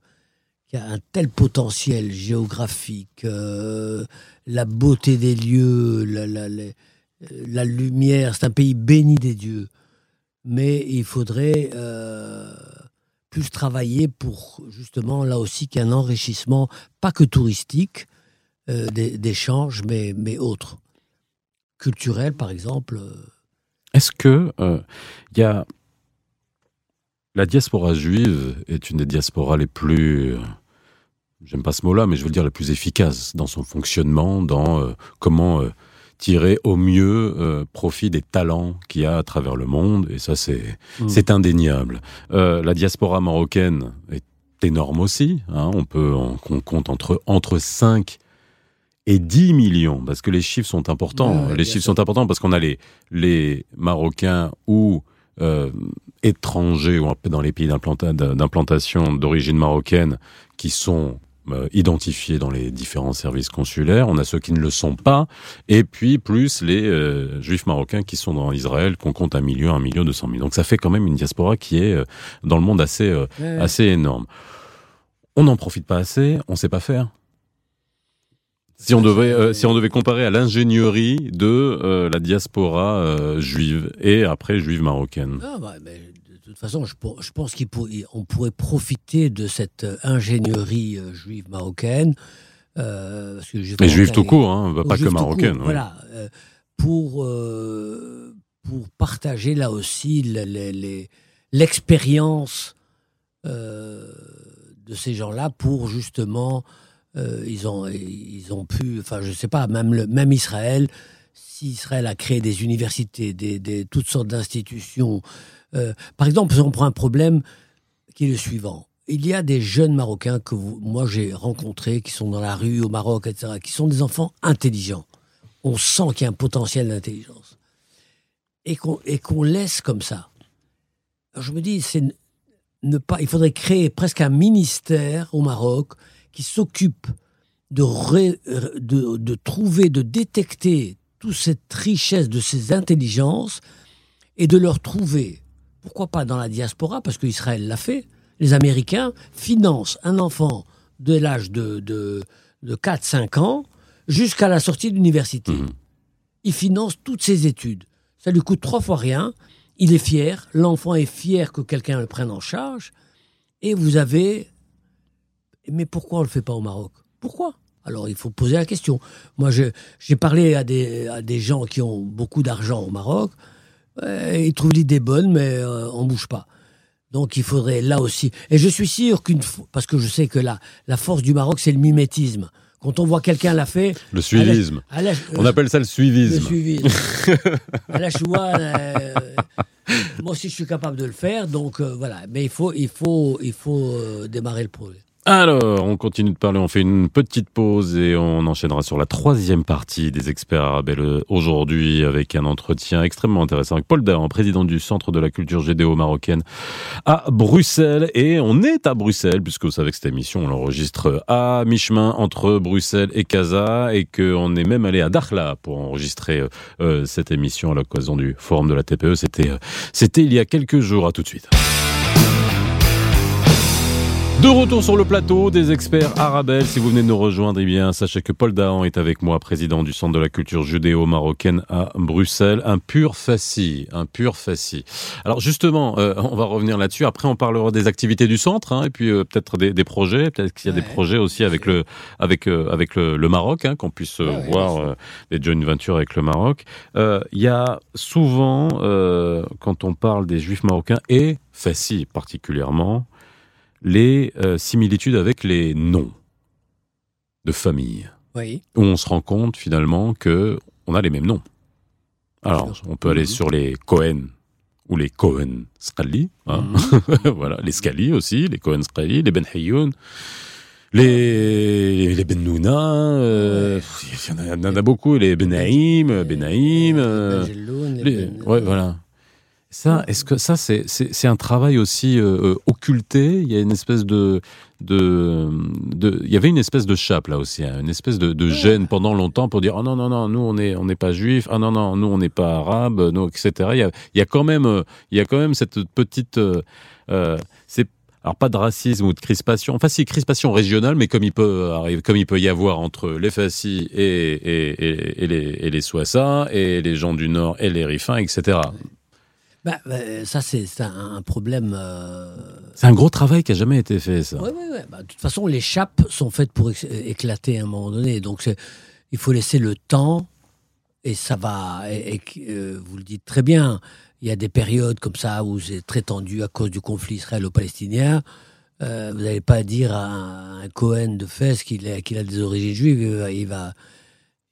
qui a un tel potentiel géographique, euh, la beauté des lieux, la, lumière, c'est un pays béni des dieux. Mais il faudrait plus travailler pour justement là aussi qu'il y ait un enrichissement, pas que touristique, euh, d'échanges, mais, mais autres. Culturel, par exemple. euh, Est-ce que euh, il y a la diaspora juive est une des diasporas les plus euh, j'aime pas ce mot-là, mais je veux dire les plus efficaces dans son fonctionnement, dans comment tirer au mieux euh, profit des talents qu'il y a à travers le monde, et ça c'est Mm. c'est indéniable. Euh, la diaspora marocaine est énorme aussi. hein. on peut on, on compte entre entre 5 et 10 millions, parce que les chiffres sont importants. Ouais, ouais, les chiffres sûr. sont importants parce qu'on a les, les Marocains ou euh, étrangers ou un peu dans les pays d'implanta- d'implantation d'origine marocaine qui sont identifiés dans les différents services consulaires. On a ceux qui ne le sont pas. Et puis plus les euh, juifs marocains qui sont dans Israël, qu'on compte un million, un million, deux cent mille. Donc ça fait quand même une diaspora qui est euh, dans le monde assez, euh, ouais. assez énorme. On n'en profite pas assez, on sait pas faire. Si on devait, euh, si on devait comparer à l'ingénierie de euh, la diaspora euh, juive et après juive marocaine. Ah, bah, mais de toute façon, je, pour- je pense qu'on pourrait profiter de cette euh, ingénierie euh, juive marocaine. euh, parce que Et juive marocain tout court, hein, pas que marocaine. court. Voilà, euh, pour, euh, pour partager là aussi l'expérience de ces gens-là pour justement, ils, ont, ils ont pu, enfin je sais pas, même, le, même Israël, si Israël a créé des universités, des, toutes sortes d'institutions, euh, par exemple, on prend un problème qui est le suivant. Il y a des jeunes Marocains que moi j'ai rencontrés, qui sont dans la rue au Maroc, etc., qui sont des enfants intelligents. On sent qu'il y a un potentiel d'intelligence. Et qu'on qu'on laisse comme ça. Je me dis, ne- pas, il faudrait créer presque un ministère au Maroc qui s'occupe de, de, de trouver, de détecter toute cette richesse de ces intelligences et de leur trouver, pourquoi pas dans la diaspora, parce qu'Israël l'a fait, les Américains financent un enfant de l'âge de, de, de 4-5 ans jusqu'à la sortie de l'université. Mhm. Ils financent toutes ses études. Ça lui coûte trois fois rien. Il est fier. L'enfant est fier que quelqu'un le prenne en charge. Et vous avez... Mais pourquoi on ne le fait pas au Maroc? Pourquoi? Alors il faut poser la question. Moi, j'ai parlé à des, à des gens qui ont beaucoup d'argent au Maroc. Euh, ils trouvent l'idée bonne, mais euh, on bouge pas. Donc il faudrait là aussi. Et je suis sûr qu'une fois, parce que je sais que la, la force du Maroc, c'est le mimétisme. Quand on voit quelqu'un l'a fait. Le suivisme. à la- On appelle ça le le suivisme. suivisme. [LAUGHS] à la choua, euh, moi aussi je suis capable de le faire, donc euh, voilà. Mais il faut, il faut, il faut euh, démarrer le projet. Alors, on continue de parler, on fait une petite pause et on enchaînera sur la troisième partie des experts arabes aujourd'hui avec un entretien extrêmement intéressant avec Paul Dahan, président du Centre de la culture gédéo-marocaine à Bruxelles. Et on est à Bruxelles, puisque vous savez que cette émission, on l'enregistre à mi-chemin entre Bruxelles et Casa et qu'on est même allé à Dakhla pour enregistrer euh, euh, cette émission à l'occasion du forum de la TPE. C'était, euh, c'était il y a quelques jours. À tout de suite. De retour sur le plateau des experts Arabel. Si vous venez de nous rejoindre, eh bien, sachez que Paul Dahan est avec moi, président du Centre de la culture judéo-marocaine à Bruxelles. Un pur fasci, un pur fasci. Alors justement, euh, on va revenir là-dessus. Après, on parlera des activités du centre, hein, et puis euh, peut-être des, des projets. Peut-être qu'il y a des projets aussi avec le, avec, euh, avec le, le Maroc, hein, qu'on puisse euh, Ouais, voir euh, des joint ventures avec le Maroc. Euh, Il y a souvent, euh, quand on parle des Juifs marocains et fasci particulièrement, les euh, similitudes avec les noms de famille, Oui. où on se rend compte finalement que on a les mêmes noms. Alors, on peut aller Mhm. sur les Cohen ou les Cohen Scali, hein. Mhm. [LAUGHS] voilà, les Scali aussi, les Cohen Scali, les Ben Hayoun, les, les Ben Nouna, euh, il y en a- il y, en a beaucoup, les Ben Naïm, Ben Naïm, euh, Jelloun, les les- ouais, voilà. Ça, est-ce que ça, c'est, c'est, c'est un travail aussi euh, euh, occulté? Il y a une espèce de, de, de, il y avait une espèce de chape là aussi, hein, une espèce de, de gêne pendant longtemps pour dire oh non non non, nous on est, on n'est pas juif, ah non non, nous on n'est pas arabe, nous etc. Il y a, il y a quand même, euh, il y a quand même cette petite, euh, euh, c'est alors pas de racisme ou de crispation, enfin si crispation régionale, mais comme il peut arriver, comme il peut y avoir entre les Fassis et, et, et, et les, et les Souassa et les gens du Nord et les Rifins, etc. Bah, bah, ça, c'est un, problème. euh, C'est un gros travail qui a jamais été fait, ça. Ouais, ouais, ouais. Bah, de toute façon, les chapes sont faites pour éclater à un moment donné. Donc, il faut laisser le temps et ça va. Et, euh, vous le dites très bien. Il y a des périodes comme ça où c'est très tendu à cause du conflit israélo-palestinien. Euh, vous n'allez pas dire à un, un Cohen de Fès qu'il a, des origines juives. Il va, il va,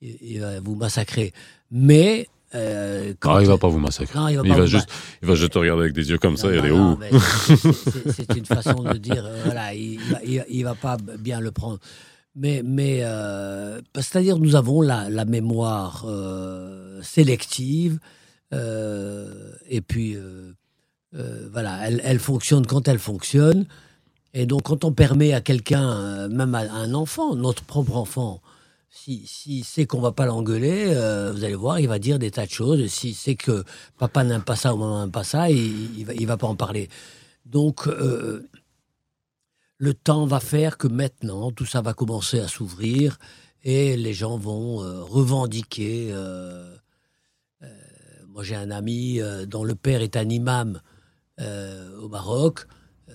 il- il va vous massacrer. Mais. Euh, quand- Ah, il va pas vous massacrer. Non, il va il juste, il va juste te regarder avec des yeux comme ça aller non, où c'est- une [LAUGHS] façon de dire, euh, voilà, il, il va, il- il va pas bien le prendre. Mais, mais euh, c'est-à-dire, nous avons la, la mémoire euh, sélective, et puis, voilà, elle, elle fonctionne quand elle fonctionne. Et donc, quand on permet à quelqu'un, même à un enfant, notre propre enfant, si, si sait qu'on va pas l'engueuler, euh, vous allez voir, il va dire des tas de choses. S'il sait que papa n'aime pas ça ou maman n'aime pas ça, il, il va, pas en parler. Donc, euh, le temps va faire que maintenant, tout ça va commencer à s'ouvrir et les gens vont euh, revendiquer. moi, j'ai un ami dont le père est un imam au Maroc.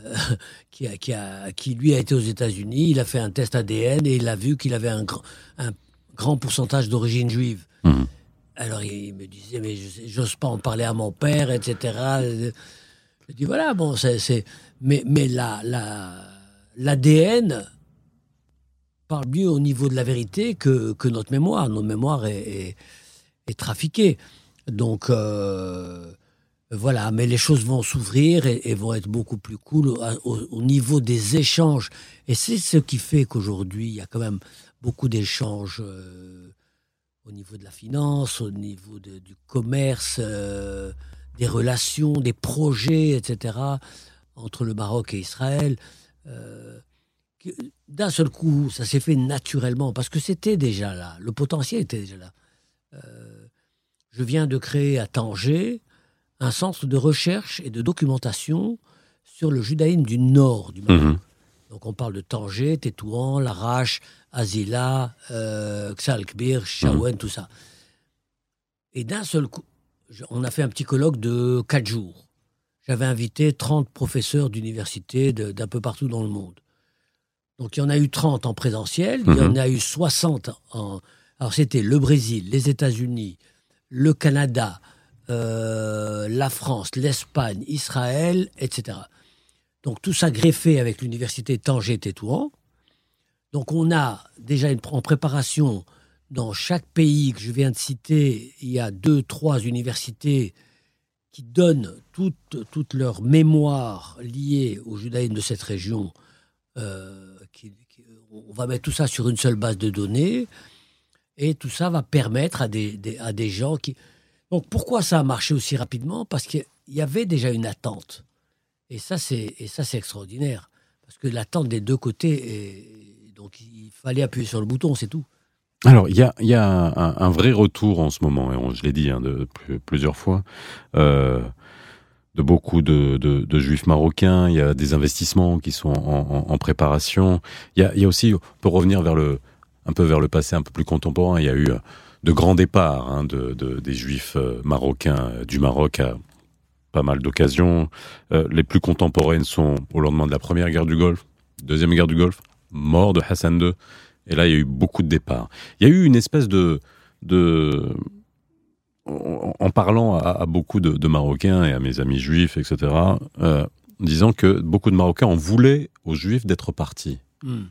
Euh, [LAUGHS] qui, a, qui, a, qui lui a été aux États-Unis, il a fait un test ADN et il a vu qu'il avait un, grand- un grand pourcentage d'origine juive. Mhm. Alors il me disait, mais j'ose pas en parler à mon père, etc. Je dis, voilà, bon, c'est. Mais, mais la, la, l'ADN parle mieux au niveau de la vérité que, que notre mémoire. Notre mémoire est, est, est trafiquée. Donc, euh, voilà, mais les choses vont s'ouvrir et, vont être beaucoup plus cool au, au- au niveau des échanges. Et c'est ce qui fait qu'aujourd'hui, il y a quand même beaucoup d'échanges euh, au niveau de la finance, au niveau du commerce, euh, des relations, des projets, etc., entre le Maroc et Israël. Euh, D'un seul coup, ça s'est fait naturellement, parce que c'était déjà là, le potentiel était déjà là. Je viens de créer à Tanger un centre de recherche et de documentation sur le judaïsme du nord du Maroc. Mhm. Donc on parle de Tanger, Tétouan, Larache, Azila, euh, Ksalkbir, Chaouen, tout ça. Et d'un seul coup, on a fait un petit colloque de quatre jours. J'avais invité 30 professeurs d'université d'un peu partout dans le monde. Donc il y en a eu 30 en présentiel, il y en Mhm. a eu 60 en... Alors c'était le Brésil, les États-Unis, le Canada, euh, la France, l'Espagne, Israël, etc. Donc tout ça greffé avec l'université Tanger-Tétouan. Donc on a déjà une, en préparation dans chaque pays que je viens de citer, il y a deux, trois universités qui donnent toute, toute leur mémoire liée au judaïsme de cette région. Euh, qui- on va mettre tout ça sur une seule base de données et tout ça va permettre à des- à des gens qui... Donc pourquoi ça a marché aussi rapidement? Parce qu'il y avait déjà une attente. Et ça, c'est et ça, c'est extraordinaire. Parce que l'attente des deux côtés, donc il fallait appuyer sur le bouton, c'est tout. Alors, il y a, y a un, vrai retour en ce moment, et on- je l'ai dit hein, plusieurs fois, euh, de beaucoup de, de- juifs marocains. Il y a des investissements qui sont en, préparation. Il y, a, y a aussi, on peut revenir vers le, un peu vers le passé, un peu plus contemporain. Il y a eu de grands départs hein, de, de- des juifs euh, marocains euh, du Maroc à pas mal d'occasions. Euh, les plus contemporaines sont au lendemain de la première guerre du Golfe, deuxième guerre du Golfe, mort de Hassan II. Et là, il y a eu beaucoup de départs. Il y a eu une espèce de, de en, parlant à, beaucoup de, de Marocains et à mes amis juifs, etc., euh, disant que beaucoup de Marocains en voulaient aux Juifs d'être partis. Hmm.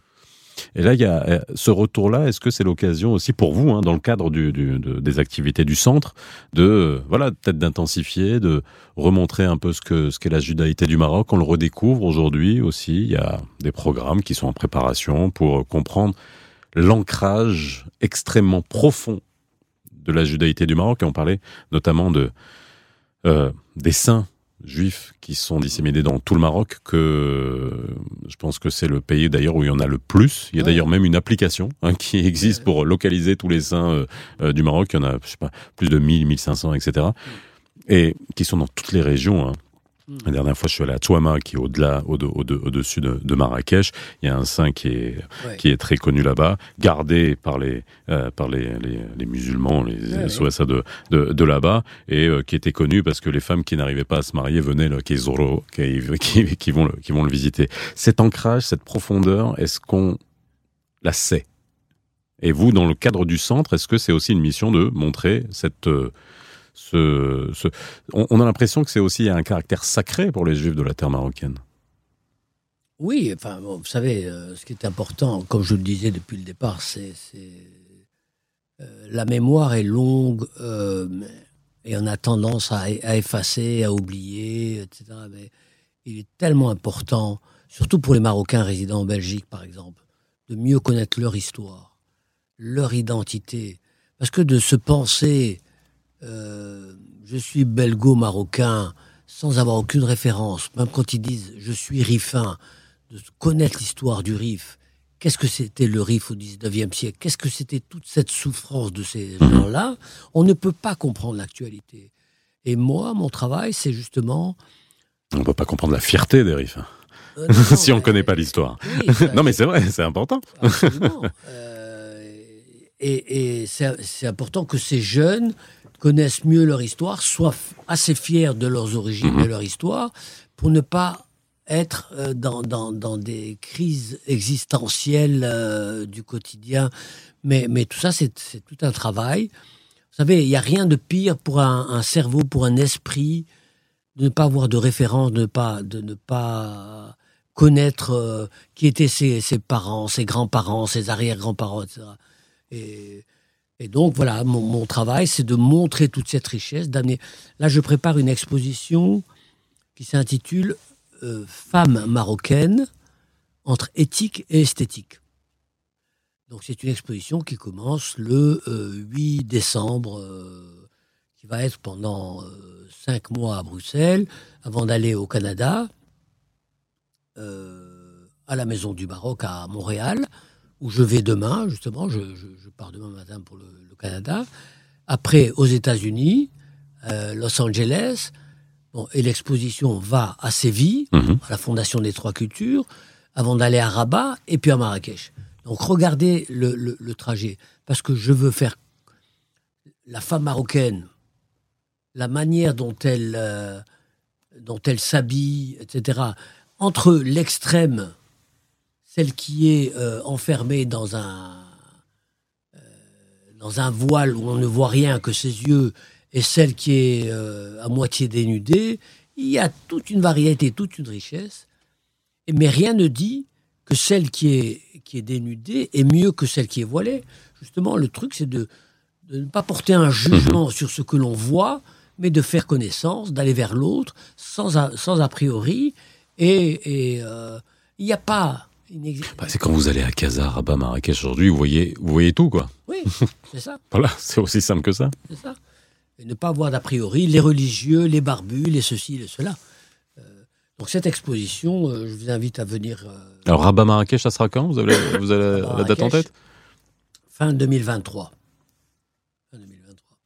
Et là, il y a euh, ce retour-là. Est-ce que c'est l'occasion aussi pour vous, hein, dans le cadre du, du- de- des activités du centre, de euh, voilà peut-être d'intensifier, de remontrer un peu ce que ce qu'est la judaïté du Maroc? On le redécouvre aujourd'hui aussi. Il y a des programmes qui sont en préparation pour comprendre l'ancrage extrêmement profond de la judaïté du Maroc. Et on parlait notamment de euh, des saints juifs qui sont disséminés dans tout le Maroc, que je pense que c'est le pays d'ailleurs où il y en a le plus. Il y a Ouais. d'ailleurs même une application hein, qui existe pour localiser tous les saints euh, euh, du Maroc. Il y en a, je sais pas, plus de 1000, 1500, etc. Et qui sont dans toutes les régions. hein. Mm. La dernière fois, je suis allé à Touama, qui est au-delà, au- au- au-dessus de, de Marrakech. Il y a un saint qui est, Ouais. qui est très connu là-bas, gardé par les, euh, par les, les, les musulmans, les Ouais, de, de, de là-bas, et euh, qui était connu parce que les femmes qui n'arrivaient pas à se marier venaient, le Keizoro, qui, qui, qui, vont le, qui vont le visiter. Cet ancrage, cette profondeur, est-ce qu'on la sait? Et vous, dans le cadre du centre, est-ce que c'est aussi une mission de montrer cette... euh, on, a l'impression que c'est aussi un caractère sacré pour les juifs de la terre marocaine. Oui, enfin, vous savez, euh, ce qui est important, comme je le disais depuis le départ, c'est c'est, euh, la mémoire est longue euh, et on a tendance à, à effacer, à oublier, etc. Mais il est tellement important, surtout pour les Marocains résidant en Belgique, par exemple, de mieux connaître leur histoire, leur identité, parce que de se penser, euh, je suis belgo-marocain, sans avoir aucune référence, même quand ils disent je suis rifin, de connaître l'histoire du RIF. Qu'est-ce que c'était le RIF au 19e siècle? Qu'est-ce que c'était toute cette souffrance de ces gens-là? On ne peut pas comprendre l'actualité. Et moi, mon travail, c'est justement... On ne peut pas comprendre la fierté des hein, Euh, non, [LAUGHS] si on ne connaît pas l'histoire. Oui, ça, [LAUGHS] Non mais c'est vrai, c'est important. Absolument. Euh, et c'est important que ces jeunes connaissent mieux leur histoire, soient assez fiers de leurs origines Mhm. et leur histoire, pour ne pas être euh, dans, dans, dans des crises existentielles euh, du quotidien. Mais, mais tout ça, c'est c'est tout un travail. Vous savez, il n'y a rien de pire pour un, un cerveau, pour un esprit, de ne pas avoir de référence, de ne pas, de ne pas connaître euh, qui étaient ses, ses parents, ses grands-parents, ses arrière-grands-parents, etc. Et, et donc, voilà, mon, travail, c'est de montrer toute cette richesse, d'amener... Là, je prépare une exposition qui s'intitule euh, Femmes marocaines entre éthique et esthétique. Donc, c'est une exposition qui commence le euh, 8 décembre, euh, qui va être pendant euh, cinq mois à Bruxelles, avant d'aller au Canada, euh, à la Maison du Maroc à Montréal, où je vais demain, justement, je, je- je pars demain matin pour le, le Canada. Après, aux États-Unis, euh, Los Angeles, bon, et l'exposition va à Séville, Mhm. à la Fondation des Trois Cultures, avant d'aller à Rabat et puis à Marrakech. Donc regardez le, le- le trajet, parce que je veux faire la femme marocaine, la manière dont elle, euh, dont elle s'habille, etc. Entre l'extrême, celle qui est euh, enfermée dans un, euh, dans un voile où on ne voit rien que ses yeux, et celle qui est euh, à moitié dénudée, il y a toute une variété, toute une richesse. Mais rien ne dit que celle qui est, qui est dénudée est mieux que celle qui est voilée. Justement, le truc, c'est de, de ne pas porter un jugement sur ce que l'on voit, mais de faire connaissance, d'aller vers l'autre sans a, sans a priori. Et il n'y a pas. Bah, c'est quand vous allez à Casa, Rabat, Marrakech aujourd'hui, vous voyez, vous voyez tout, quoi. Oui, [LAUGHS] c'est ça. Voilà, c'est aussi simple que ça. C'est ça. Et ne pas avoir d'a priori les religieux, les barbus, les ceci, les cela. Euh, donc cette exposition, euh, je vous invite à venir euh, Alors, Rabat, Marrakech, ça sera quand? Vous avez, vous avez la date en tête? fin 2023. Fin 2023. Ça sera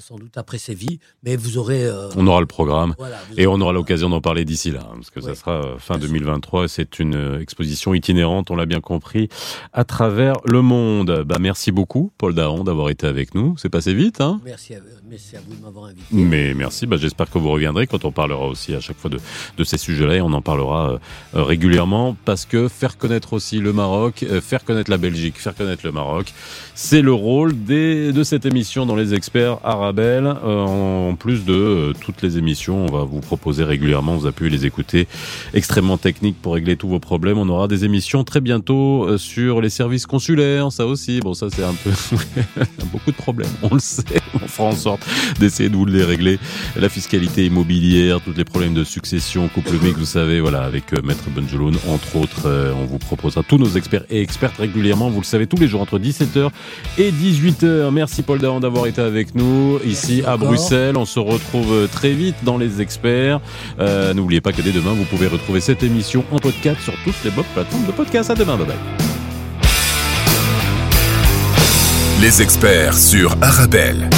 sans doute après Séville, mais vous aurez... euh, On aura le programme. voilà, Et aurez- on aura l'occasion d'en parler d'ici là, hein, parce que ça sera euh, fin Bien sûr. 2023. C'est une euh, exposition itinérante, on l'a bien compris, à travers le monde. Bah, merci beaucoup, Paul Daron, d'avoir été avec nous. C'est passé vite, hein? Merci à, merci à vous de m'avoir invité. mais merci, bah, j'espère que vous reviendrez quand on parlera aussi à chaque fois de, de ces sujets-là et on en parlera euh, régulièrement parce que faire connaître aussi le Maroc, euh, faire connaître la Belgique, faire connaître le Maroc, c'est le rôle des, de cette émission dans les experts Euh, en plus de euh, toutes les émissions, on va vous proposer régulièrement, vous avez pu les écouter, extrêmement techniques pour régler tous vos problèmes. On aura des émissions très bientôt euh, sur les services consulaires, ça aussi. Bon, ça c'est un peu [LAUGHS] beaucoup de problèmes, on le sait. On fera en sorte d'essayer de vous les régler. La fiscalité immobilière, tous les problèmes de succession, couple mixte, vous savez, voilà, avec Maître Benjeloun, entre autres, on vous proposera tous nos experts et expertes régulièrement, vous le savez, tous les jours entre 17h et 18h. Merci Paul Dahan d'avoir été avec nous ici à. Bruxelles. On se retrouve euh, très vite dans les experts. Euh, N'oubliez pas que dès demain, vous pouvez retrouver cette émission en podcast sur toutes les bonnes plateformes de podcast. À demain, bye bye. Les experts sur Arabelle.